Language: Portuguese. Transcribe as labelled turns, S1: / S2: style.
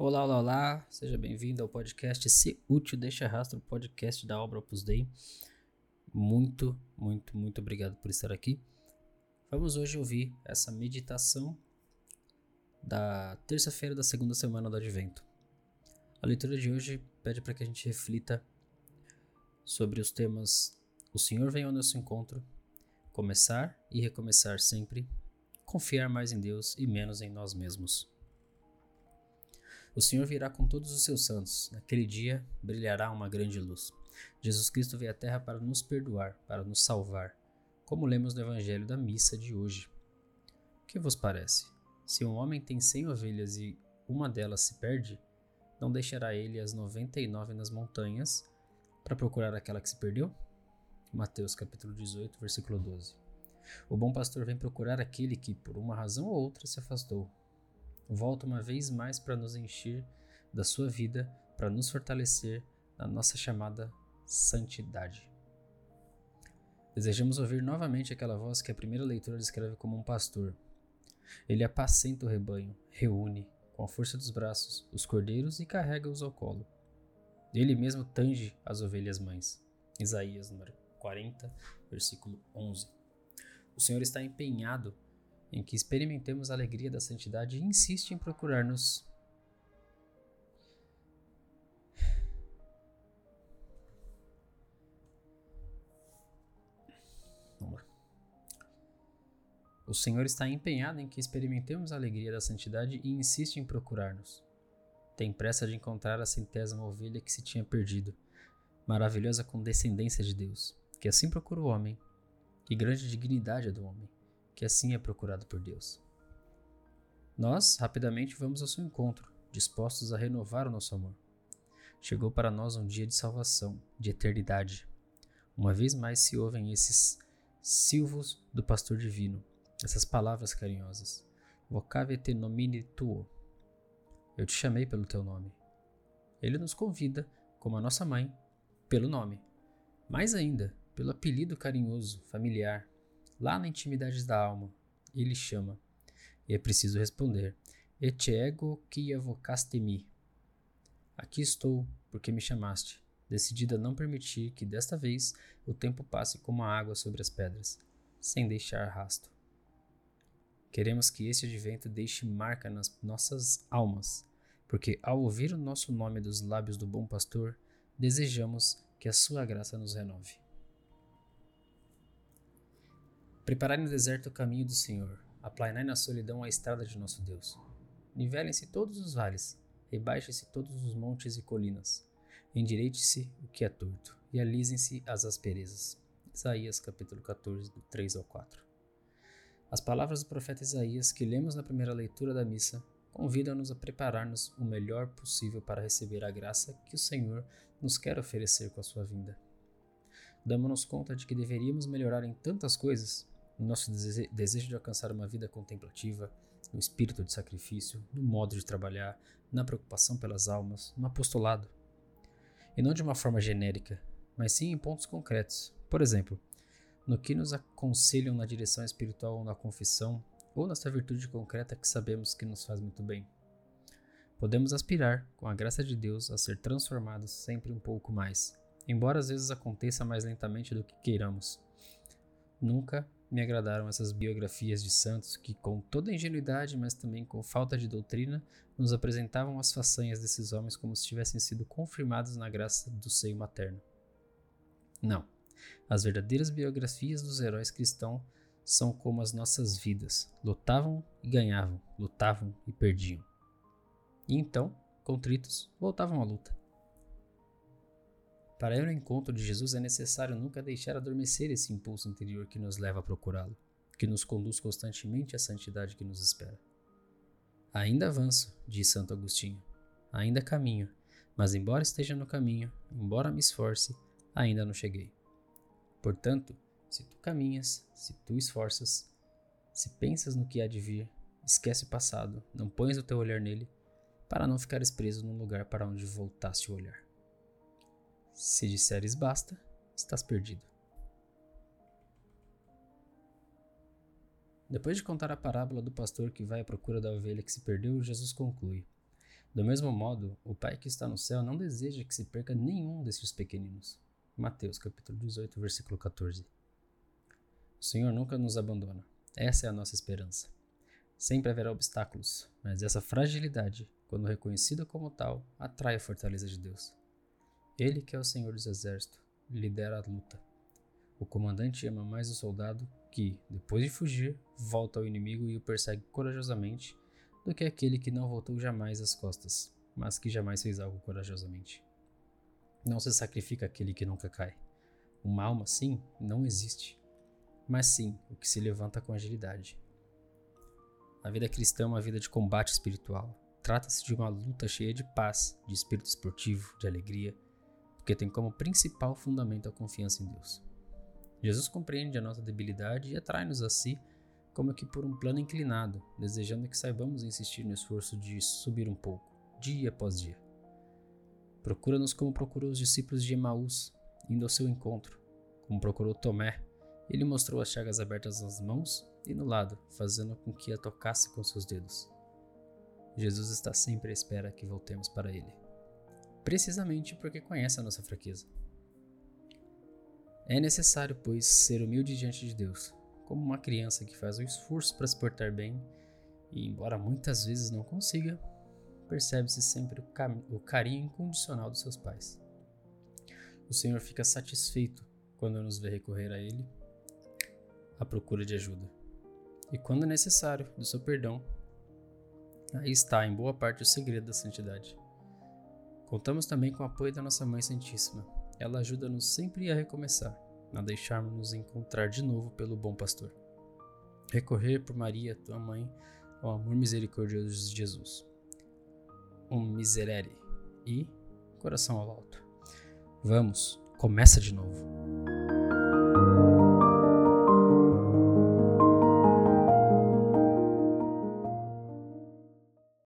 S1: Olá, olá, olá, seja bem-vindo ao podcast Se Útil Deixa Rastro, podcast da obra Opus Dei. Muito, muito, muito obrigado por estar aqui. Vamos hoje ouvir essa meditação da terça-feira da segunda semana do Advento. A leitura de hoje pede para que a gente reflita sobre os temas O Senhor vem ao nosso encontro, começar e recomeçar sempre, confiar mais em Deus e menos em nós mesmos. O Senhor virá com todos os seus santos. Naquele dia brilhará uma grande luz. Jesus Cristo veio à Terra para nos perdoar, para nos salvar, como lemos no Evangelho da missa de hoje. O que vos parece? Se um homem tem cem ovelhas e uma delas se perde, não deixará ele as noventa e nove nas montanhas para procurar aquela que se perdeu? Mateus capítulo 18, versículo 12. O bom pastor vem procurar aquele que, por uma razão ou outra, se afastou volta uma vez mais para nos encher da sua vida, para nos fortalecer na nossa chamada santidade. Desejamos ouvir novamente aquela voz que a primeira leitura descreve como um pastor. Ele apacenta o rebanho, reúne, com a força dos braços, os cordeiros e carrega-os ao colo. Ele mesmo tange as ovelhas mães. Isaías número 40, versículo 11. O Senhor está empenhado em que experimentemos a alegria da santidade e insiste em procurar-nos. O Senhor está empenhado em que experimentemos a alegria da santidade e insiste em procurar-nos. Tem pressa de encontrar a centésima ovelha que se tinha perdido, maravilhosa condescendência de Deus, que assim procura o homem, e grande dignidade é do homem que assim é procurado por Deus. Nós, rapidamente, vamos ao seu encontro, dispostos a renovar o nosso amor. Chegou para nós um dia de salvação, de eternidade. Uma vez mais se ouvem esses silvos do pastor divino, essas palavras carinhosas. Vocave te nomine tuo. Eu te chamei pelo teu nome. Ele nos convida, como a nossa mãe, pelo nome. Mais ainda, pelo apelido carinhoso, familiar, lá na intimidade da alma, ele chama. E é preciso responder: Et ego qui avocastemi. Aqui estou, porque me chamaste, decidida a não permitir que desta vez o tempo passe como a água sobre as pedras, sem deixar rasto. Queremos que este advento deixe marca nas nossas almas, porque ao ouvir o nosso nome dos lábios do bom pastor, desejamos que a sua graça nos renove. Preparai no deserto o caminho do Senhor, aplanai na solidão a estrada de nosso Deus. Nivelem-se todos os vales, rebaixem-se todos os montes e colinas. Endireite-se o que é torto, e alisem-se as asperezas. Isaías capítulo 14, do 3 ao 4. As palavras do profeta Isaías que lemos na primeira leitura da missa convidam-nos a preparar-nos o melhor possível para receber a graça que o Senhor nos quer oferecer com a sua vinda. Damos-nos conta de que deveríamos melhorar em tantas coisas, nosso desejo de alcançar uma vida contemplativa, no espírito de sacrifício, no modo de trabalhar, na preocupação pelas almas, no apostolado. E não de uma forma genérica, mas sim em pontos concretos. Por exemplo, no que nos aconselham na direção espiritual ou na confissão, ou nessa virtude concreta que sabemos que nos faz muito bem. Podemos aspirar, com a graça de Deus, a ser transformados sempre um pouco mais, embora às vezes aconteça mais lentamente do que queiramos. Nunca me agradaram essas biografias de santos que, com toda ingenuidade, mas também com falta de doutrina, nos apresentavam as façanhas desses homens como se tivessem sido confirmados na graça do seio materno. Não. As verdadeiras biografias dos heróis cristãos são como as nossas vidas: lutavam e ganhavam, lutavam e perdiam. E então, contritos, voltavam à luta. Para ir ao encontro de Jesus é necessário nunca deixar adormecer esse impulso interior que nos leva a procurá-lo, que nos conduz constantemente à santidade que nos espera. Ainda avanço, diz Santo Agostinho, ainda caminho, mas embora esteja no caminho, embora me esforce, ainda não cheguei. Portanto, se tu caminhas, se tu esforças, se pensas no que há de vir, esquece o passado, não pões o teu olhar nele, para não ficares preso num lugar para onde voltaste o olhar. Se disseres basta, estás perdido. Depois de contar a parábola do pastor que vai à procura da ovelha que se perdeu, Jesus conclui: Do mesmo modo, o Pai que está no céu não deseja que se perca nenhum desses pequeninos. Mateus capítulo 18, versículo 14. O Senhor nunca nos abandona. Essa é a nossa esperança. Sempre haverá obstáculos, mas essa fragilidade, quando reconhecida como tal, atrai a fortaleza de Deus. Ele, que é o Senhor dos Exércitos, lidera a luta. O comandante ama mais o soldado que, depois de fugir, volta ao inimigo e o persegue corajosamente, do que aquele que não voltou jamais às costas, mas que jamais fez algo corajosamente. Não se sacrifica aquele que nunca cai. Uma alma, sim, não existe, mas sim o que se levanta com agilidade. A vida cristã é uma vida de combate espiritual. Trata-se de uma luta cheia de paz, de espírito esportivo, de alegria, porque tem como principal fundamento a confiança em Deus. Jesus compreende a nossa debilidade e atrai-nos a si como que por um plano inclinado, desejando que saibamos insistir no esforço de subir um pouco, dia após dia. Procura-nos como procurou os discípulos de Emaús, indo ao seu encontro, como procurou Tomé. Ele mostrou as chagas abertas nas mãos e no lado, fazendo com que a tocasse com seus dedos. Jesus está sempre à espera que voltemos para Ele, precisamente porque conhece a nossa fraqueza. É necessário, pois, ser humilde diante de Deus, como uma criança que faz um esforço para se portar bem e, embora muitas vezes não consiga, percebe-se sempre o, o carinho incondicional dos seus pais. O Senhor fica satisfeito quando nos vê recorrer a Ele à procura de ajuda. E quando necessário, do seu perdão. Aí está, em boa parte, o segredo da santidade. Contamos também com o apoio da nossa Mãe Santíssima, ela ajuda-nos sempre a recomeçar, a deixarmos-nos encontrar de novo pelo bom pastor. Recorrer por Maria, tua mãe, ao amor misericordioso de Jesus. Um miserere e coração ao alto. Vamos, começa de novo.